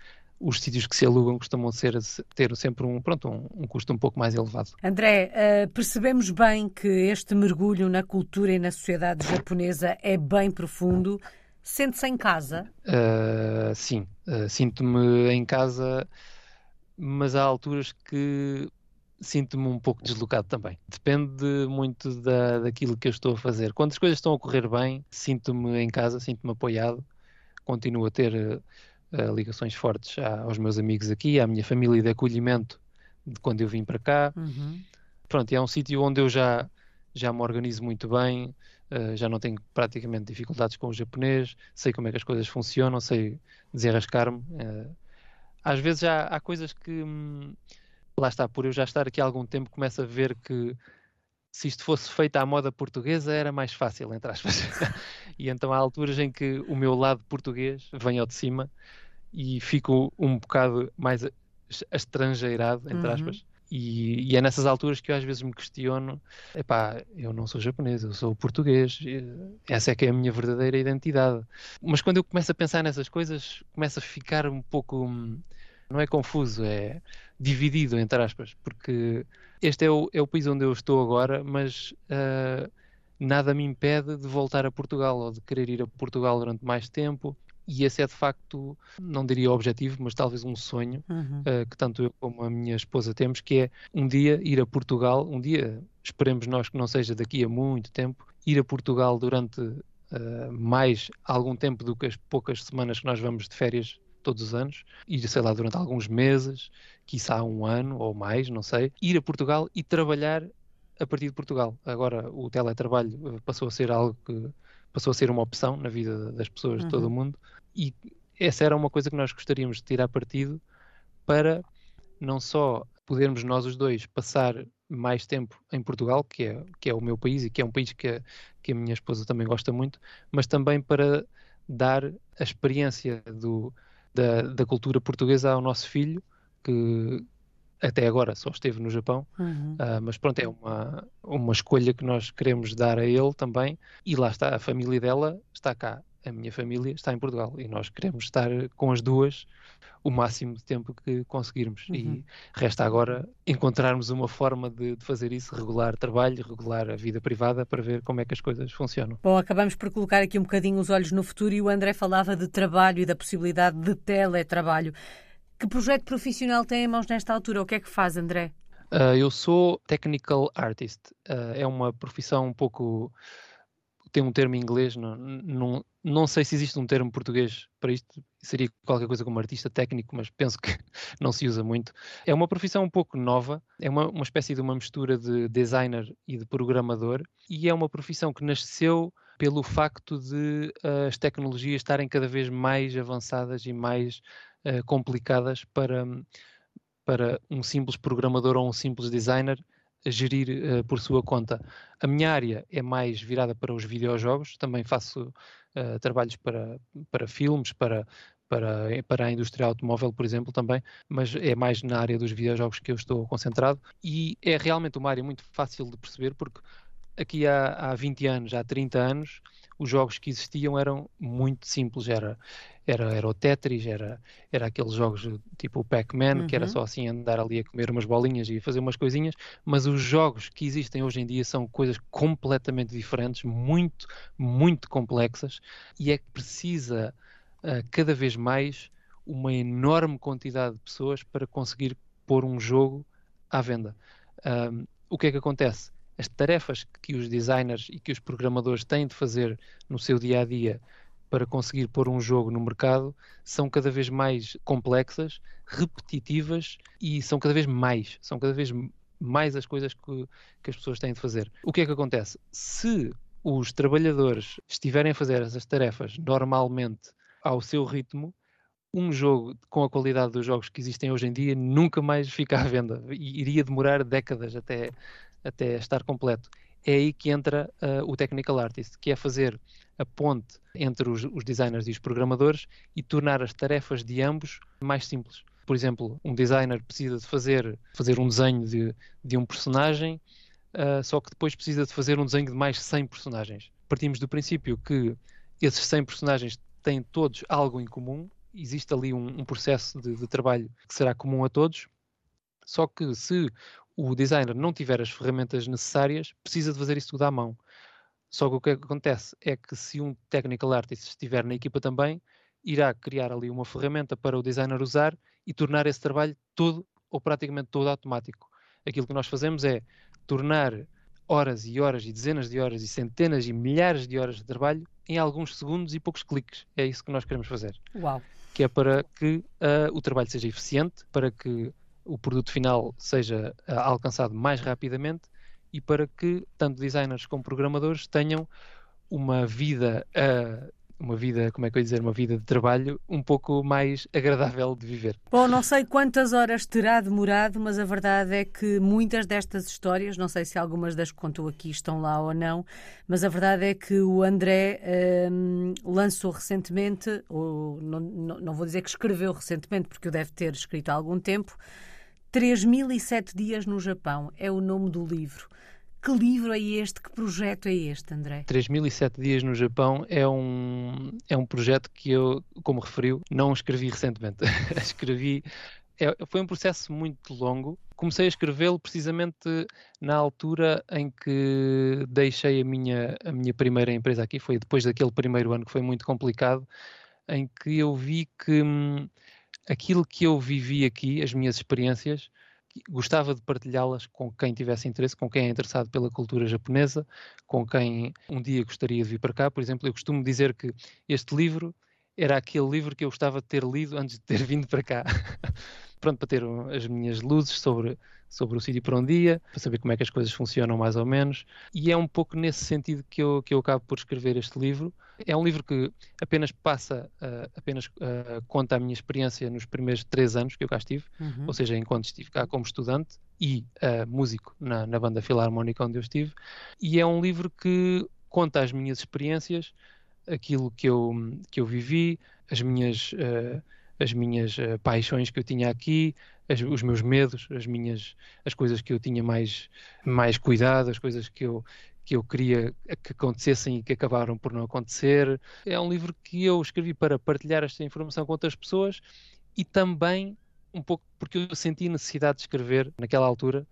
os sítios que se alugam costumam ser, ter sempre um, pronto, um, um custo um pouco mais elevado. André, uh, percebemos bem que este mergulho na cultura e na sociedade japonesa é bem profundo. Sente-se em casa? Uh, sim, uh, sinto-me em casa, mas há alturas que sinto-me um pouco deslocado também. Depende muito da, daquilo que eu estou a fazer. Quando as coisas estão a correr bem, sinto-me em casa, sinto-me apoiado, continuo a ter uh, ligações fortes aos meus amigos aqui, à minha família de acolhimento de quando eu vim para cá. Uhum. Pronto, é um sítio onde eu já, já me organizo muito bem, uh, já não tenho praticamente dificuldades com o japonês, sei como é que as coisas funcionam, sei desenrascar-me. Uh, às vezes já há coisas que. Hum, lá está, por eu já estar aqui há algum tempo, começo a ver que se isto fosse feito à moda portuguesa era mais fácil, entre aspas. e então há alturas em que o meu lado português vem ao de cima e fico um bocado mais estrangeirado, entre uhum. aspas. E, e, é nessas alturas que eu às vezes me questiono: epá, eu não sou japonês, eu sou português, essa é que é a minha verdadeira identidade. Mas quando eu começo a pensar nessas coisas, começo a ficar um pouco. Não é confuso, é dividido, entre aspas, porque este é o, é o país onde eu estou agora, mas uh, nada me impede de voltar a Portugal ou de querer ir a Portugal durante mais tempo. E esse é de facto, não diria objetivo, mas talvez um sonho uhum. uh, que tanto eu como a minha esposa temos, que é um dia ir a Portugal, um dia, esperemos nós que não seja daqui a muito tempo, ir a Portugal durante uh, mais algum tempo do que as poucas semanas que nós vamos de férias todos os anos, ir, sei lá, durante alguns meses, quiçá um ano ou mais, não sei, ir a Portugal e trabalhar a partir de Portugal. Agora o teletrabalho eh, passou a ser algo que passou a ser uma opção na vida das pessoas uhum. de todo o uhum. mundo e essa era uma coisa que nós gostaríamos de tirar partido para não só podermos nós os dois passar mais tempo em Portugal, que é, que é o meu país e que é um país que a, que a minha esposa também gosta muito, mas também para dar a experiência do, da, da cultura portuguesa ao nosso filho, que até agora só esteve no Japão, uhum. uh, mas pronto, é uma, uma escolha que nós queremos dar a ele também, e lá está, a família dela está cá, a minha família está em Portugal, e nós queremos estar com as duas o máximo de tempo que conseguirmos. Uhum. E resta agora encontrarmos uma forma de, de, fazer isso, regular trabalho, regular a vida privada, para ver como é que as coisas funcionam. Bom, acabamos por colocar aqui um bocadinho os olhos no futuro e o André falava de trabalho e da possibilidade de teletrabalho. Que projeto profissional tem em mãos nesta altura? O que é que faz, André? Uh, eu sou technical artist. Uh, é uma profissão um pouco tem um termo em inglês, não, não, não sei se existe um termo português para isto, seria qualquer coisa como artista técnico, mas penso que não se usa muito. É uma profissão um pouco nova, é uma, uma espécie de uma mistura de designer e de programador, e é uma profissão que nasceu pelo facto de uh, as tecnologias estarem cada vez mais avançadas e mais uh, complicadas para, para um simples programador ou um simples designer gerir uh, por sua conta. A minha área é mais virada para os videojogos, também faço uh, trabalhos para, para filmes, para, para, para a indústria automóvel, por exemplo, também, mas é mais na área dos videojogos que eu estou concentrado e é realmente uma área muito fácil de perceber porque aqui há, há 20 anos, há 30 anos, os jogos que existiam eram muito simples. Era, era, era o Tetris, era, era aqueles jogos tipo o Pac-Man, uhum. que era uhum. só assim andar ali a comer umas bolinhas e fazer umas coisinhas. Mas os jogos que existem hoje em dia são coisas completamente diferentes, muito, muito complexas, e é que precisa uh, cada vez mais uma enorme quantidade de pessoas para conseguir pôr um jogo à venda. Um, o que é que acontece? As tarefas que os designers e que os programadores têm de fazer no seu dia a dia para conseguir pôr um jogo no mercado são cada vez mais complexas, repetitivas e são cada vez mais, são cada vez mais as coisas que, que as pessoas têm de fazer. O que é que acontece? Se os trabalhadores estiverem a fazer essas tarefas normalmente ao seu ritmo, um jogo com a qualidade dos jogos que existem hoje em dia nunca mais fica à venda iria demorar décadas até, até estar completo. É aí que entra uh, o Technical Artist, que é fazer a ponte entre os, os designers e os programadores e tornar as tarefas de ambos mais simples. Por exemplo, um designer precisa de fazer, fazer um desenho de, de um personagem, uh, só que depois precisa de fazer um desenho de mais 100 personagens. Partimos do princípio que esses 100 personagens têm todos algo em comum, existe ali um, um processo de, de trabalho que será comum a todos, só que se o designer não tiver as ferramentas necessárias, precisa de fazer isso tudo à mão. Só que o que acontece é que se um technical artist estiver na equipa também, irá criar ali uma ferramenta para o designer usar e tornar esse trabalho todo ou praticamente todo automático. Aquilo que nós fazemos é tornar horas e horas e dezenas de horas e centenas e milhares de horas de trabalho em alguns segundos e poucos cliques. É isso que nós queremos fazer. Uau. Que é para que uh, o trabalho seja eficiente, para que o produto final seja uh, alcançado mais rapidamente e para que tanto designers como programadores tenham uma vida, uh, uma vida, como é que eu ia dizer, uma vida de trabalho um pouco mais agradável de viver. Bom, não sei quantas horas terá demorado, mas a verdade é que muitas destas histórias, não sei se algumas das que contou aqui estão lá ou não, mas a verdade é que o André um, lançou recentemente, ou não, não vou dizer que escreveu recentemente, porque o deve ter escrito há algum tempo, 3007 dias no Japão é o nome do livro. Que livro é este? Que projeto é este, André? 3007 dias no Japão é um, é um projeto que eu, como referiu, não escrevi recentemente. escrevi. É, foi um processo muito longo. Comecei a escrevê-lo precisamente na altura em que deixei a minha, a minha primeira empresa aqui. Foi depois daquele primeiro ano que foi muito complicado, em que eu vi que. Aquilo que eu vivi aqui, as minhas experiências, gostava de partilhá-las com quem tivesse interesse, com quem é interessado pela cultura japonesa, com quem um dia gostaria de vir para cá. Por exemplo, eu costumo dizer que este livro era aquele livro que eu gostava de ter lido antes de ter vindo para cá. Pronto, para ter as minhas luzes sobre, sobre o sítio para um dia, para saber como é que as coisas funcionam mais ou menos. E é um pouco nesse sentido que eu, que eu acabo por escrever este livro. É um livro que apenas passa, uh, apenas uh, conta a minha experiência nos primeiros três anos que eu cá estive, uhum. ou seja, enquanto estive cá como estudante e uh, músico na, na banda filarmónica onde eu estive. E é um livro que conta as minhas experiências, aquilo que eu, que eu vivi, as minhas, as minhas uh, paixões que eu tinha aqui, as, os meus medos, as minhas as coisas que eu tinha mais, mais cuidado, as coisas que eu, que eu queria que acontecessem e que acabaram por não acontecer. É um livro que eu escrevi para partilhar esta informação com outras pessoas e também um pouco porque eu senti necessidade de escrever naquela altura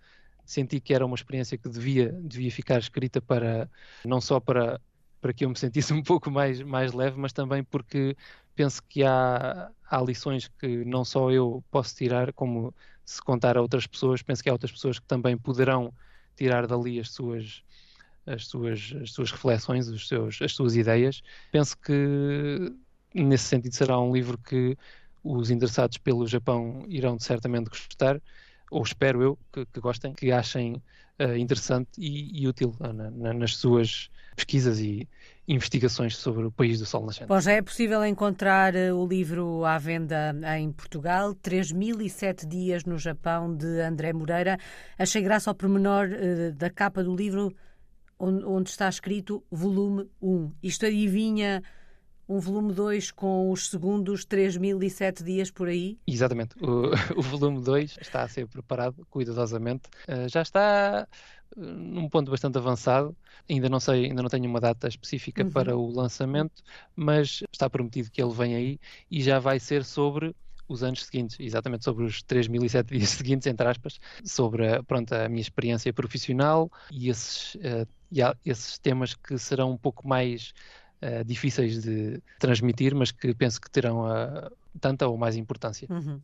senti que era uma experiência que devia, devia ficar escrita para não só para para que eu me sentisse um pouco mais, mais leve, mas também porque penso que há, há lições que não só eu posso tirar, como se contar a outras pessoas, penso que há outras pessoas que também poderão tirar dali as suas, as suas, as suas reflexões, os seus, as suas ideias. Penso que nesse sentido será um livro que os interessados pelo Japão irão certamente gostar, ou espero eu que, que gostem, que achem uh, interessante e, e útil uh, na, na, nas suas pesquisas e investigações sobre o país do Sol Nascente. Bom, já é possível encontrar eh, o livro à venda em Portugal, 3007 dias no Japão, de André Moreira. Achei graça ao pormenor uh, da capa do livro, onde, está escrito volume 1. Isto adivinha um volume 2 com os segundos 3007 dias por aí? Exatamente. O, o volume 2 está a ser preparado cuidadosamente. Uh, já está uh, num ponto bastante avançado. Ainda não sei, ainda não tenho uma data específica uhum. para o lançamento, mas está prometido que ele vem aí e já vai ser sobre os anos seguintes, exatamente sobre os 3007 dias seguintes, entre aspas, sobre a, pronto, a minha experiência profissional e esses, uh, e esses temas que serão um pouco mais uh, difíceis de transmitir, mas que penso que terão a, tanta ou mais importância. Uhum.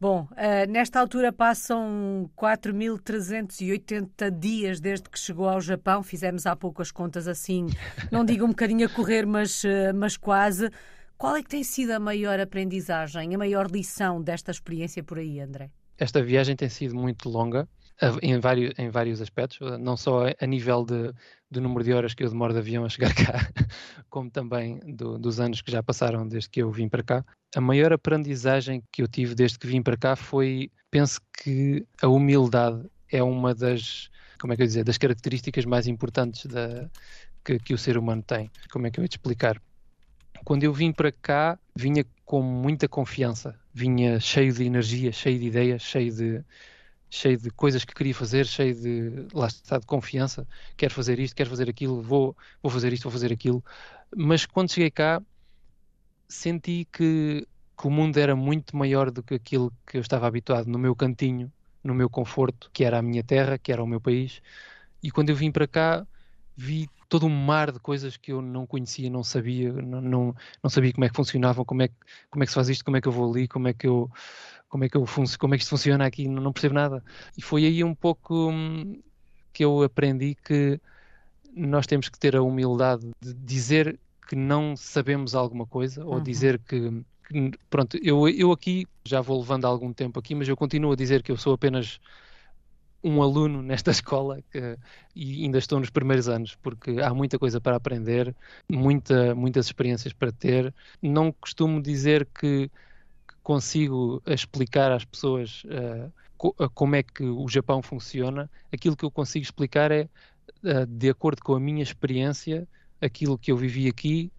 Bom, uh, nesta altura passam 4.380 dias desde que chegou ao Japão. Fizemos há pouco as contas assim, não digo um bocadinho a correr, mas, uh, mas quase. Qual é que tem sido a maior aprendizagem, a maior lição desta experiência por aí, André? Esta viagem tem sido muito longa em vários, em vários aspectos, não só a nível de, do número de horas que eu demoro de avião a chegar cá, como também do, dos anos que já passaram desde que eu vim para cá. A maior aprendizagem que eu tive desde que vim para cá foi, penso que a humildade é uma das, como é que eu dizer, das características mais importantes da, que, que o ser humano tem. Como é que eu ia te explicar? Quando eu vim para cá, vinha com muita confiança, vinha cheio de energia, cheio de ideias, cheio de, cheio de coisas que queria fazer, cheio de, lá está, de confiança, quero fazer isto, quero fazer aquilo, vou, vou fazer isto, vou fazer aquilo. Mas quando cheguei cá, senti que, que o mundo era muito maior do que aquilo que eu estava habituado no meu cantinho, no meu conforto, que era a minha terra, que era o meu país. E quando eu vim para cá, vi todo um mar de coisas que eu não conhecia, não sabia, não, não, não sabia como é que funcionavam, como é que, como é que se faz isto, como é que eu vou ali, como é que eu como é que eu como é que isto funciona aqui, não, percebo nada. E foi aí um pouco hum, que eu aprendi que nós temos que ter a humildade de dizer que não sabemos alguma coisa ou uhum. dizer que, que, pronto, eu, eu aqui já vou levando algum tempo aqui, mas eu continuo a dizer que eu sou apenas um aluno nesta escola que, e ainda estou nos primeiros anos, porque há muita coisa para aprender, muita, muitas experiências para ter. Não costumo dizer que consigo explicar às pessoas uh, co como é que o Japão funciona. Aquilo que eu consigo explicar é, uh, de acordo com a minha experiência, aquilo que eu vivi aqui,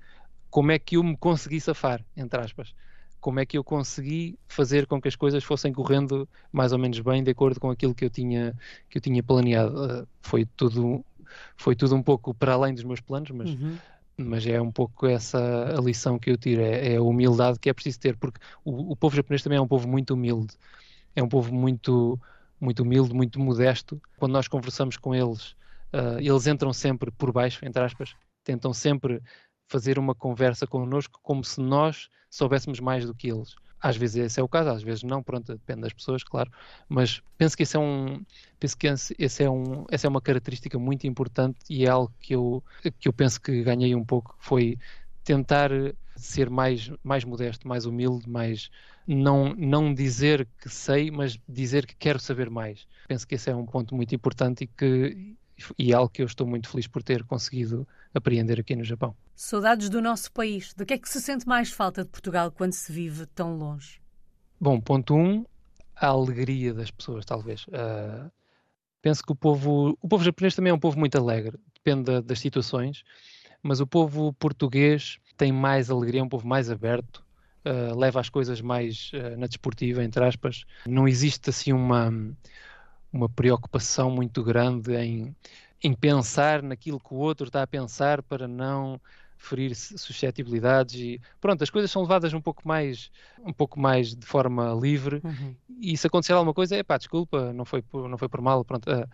como é que eu me consegui safar, entre aspas como é que eu consegui fazer com que as coisas fossem correndo mais ou menos bem de acordo com aquilo que eu tinha que eu tinha planeado uh, foi tudo foi tudo um pouco para além dos meus planos mas uhum. Mas é um pouco essa a lição que eu tiro é, é a humildade que é preciso ter porque o, o, povo japonês também é um povo muito humilde é um povo muito muito humilde muito modesto quando nós conversamos com eles uh, eles entram sempre por baixo entre aspas tentam sempre fazer uma conversa connosco como se nós soubéssemos mais do que eles. Às vezes esse é o caso, às vezes não, pronto, depende das pessoas, claro. Mas penso que esse é um, penso que esse é um, essa é uma característica muito importante e é algo que eu, que eu penso que ganhei um pouco, foi tentar ser mais, mais modesto, mais humilde, mais não, não dizer que sei, mas dizer que quero saber mais. Penso que esse é um ponto muito importante e que e é algo que eu estou muito feliz por ter conseguido apreender aqui no Japão. Saudades do nosso país. De que é que se sente mais falta de Portugal quando se vive tão longe? Bom, ponto um, a alegria das pessoas, talvez. Uh, penso que o povo, o povo japonês também é um povo muito alegre, depende das situações, mas o povo português tem mais alegria, é um povo mais aberto, uh, leva as coisas mais uh, na desportiva, entre aspas. Não existe assim uma uma preocupação muito grande em, em pensar naquilo que o outro está a pensar para não ferir suscetibilidades e pronto, as coisas são levadas um pouco mais um pouco mais de forma livre uhum. e se acontecer alguma coisa, é pá, desculpa, não foi por, não foi por mal, pronto. Uh,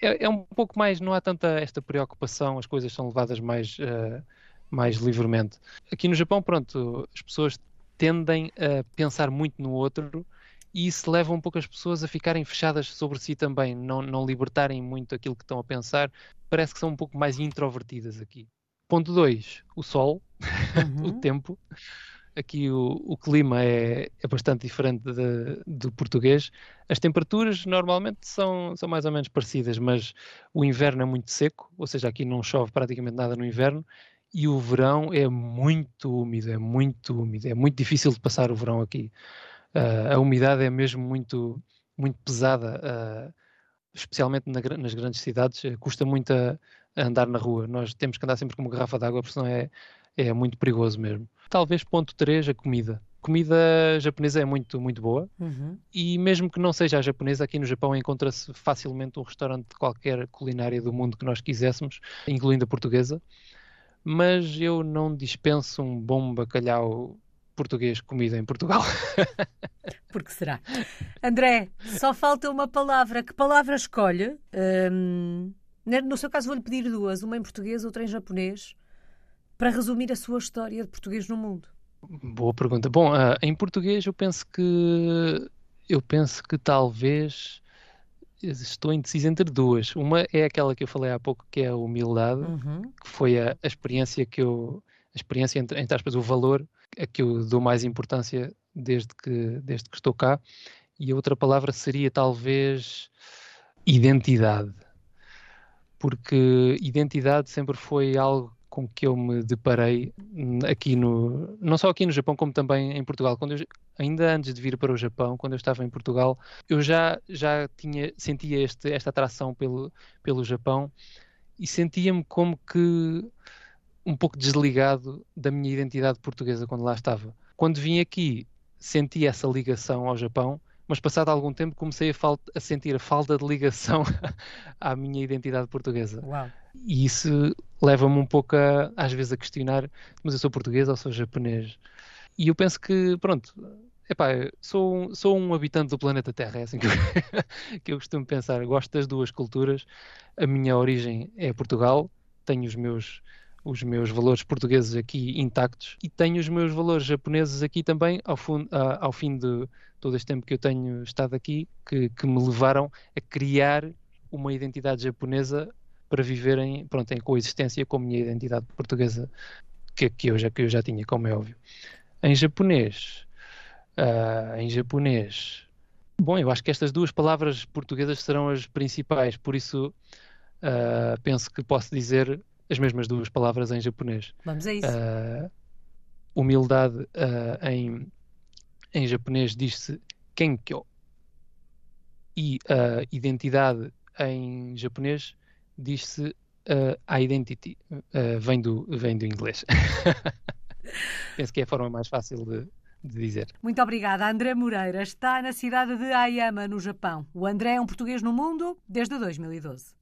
é, é, um pouco mais, não há tanta esta preocupação, as coisas são levadas mais, uh, mais livremente. Aqui no Japão, pronto, as pessoas tendem a pensar muito no outro e isso leva um pouco as pessoas a ficarem fechadas sobre si também, não, não libertarem muito aquilo que estão a pensar. Parece que são um pouco mais introvertidas aqui. Ponto 2, o sol, uhum. o tempo. Aqui o, o clima é, é, bastante diferente de, do português. As temperaturas normalmente são, são mais ou menos parecidas, mas o inverno é muito seco, ou seja, aqui não chove praticamente nada no inverno, e o verão é muito úmido, é muito úmido, é muito difícil de passar o verão aqui uh, a umidade é mesmo muito, muito pesada, uh, especialmente na, nas grandes cidades, uh, custa muito a, a, andar na rua. Nós temos que andar sempre com uma garrafa de água, porque senão é, é muito perigoso mesmo. Talvez ponto 3, a comida. A comida japonesa é muito, muito boa uhum. e mesmo que não seja a japonesa, aqui no Japão encontra-se facilmente um restaurante de qualquer culinária do mundo que nós quiséssemos, incluindo a portuguesa. Mas eu não dispenso um bom bacalhau português comida em Portugal. Porque será? André, só falta uma palavra. Que palavra escolhe? Um, no seu caso, vou-lhe pedir duas: uma em português, outra em japonês, para resumir a sua história de português no mundo. Boa pergunta. Bom, uh, em português eu penso que eu penso que talvez estou indeciso entre duas. Uma é aquela que eu falei há pouco, que é a humildade, uhum. que foi a, a, experiência que eu, a experiência, entre, entre aspas, o valor a que eu dou mais importância desde que, desde que estou cá. E a outra palavra seria talvez identidade. Porque identidade sempre foi algo com que eu me deparei aqui no, não só aqui no Japão, como também em Portugal. Quando eu, ainda antes de vir para o Japão, quando eu estava em Portugal, eu já, já tinha, sentia este, esta atração pelo, pelo Japão e sentia-me como que um pouco desligado da minha identidade portuguesa quando lá estava. Quando vim aqui, senti essa ligação ao Japão, mas passado algum tempo comecei a, a sentir a falta de ligação à minha identidade portuguesa. Uau. E isso leva-me um pouco a, às vezes a questionar, mas eu sou português ou sou japonês? E eu penso que, pronto, epá, sou, um, sou um habitante do planeta Terra, é assim que eu, que eu costumo pensar. Gosto das duas culturas. A minha origem é Portugal, tenho os meus os meus valores portugueses aqui intactos e tenho os meus valores japoneses aqui também ao, fundo, ao fim de todo este tempo que eu tenho estado aqui, que, que me levaram a criar uma identidade japonesa para viver em, pronto, em coexistência com a minha identidade portuguesa que, que, eu, já, que eu já tinha, como é óbvio. Em japonês, uh, em japonês, bom, eu acho que estas duas palavras portuguesas serão as principais, por isso uh, penso que posso dizer as mesmas duas palavras em japonês. Vamos a isso. Uh, humildade uh, em, em japonês diz-se kenkyo. E uh, identidade em japonês diz-se identity. vem, do, vem do inglês. Penso que é a forma mais fácil de, de dizer. Muito obrigada. André Moreira está na cidade de Ayama, no Japão. O André é um português no mundo desde 2012.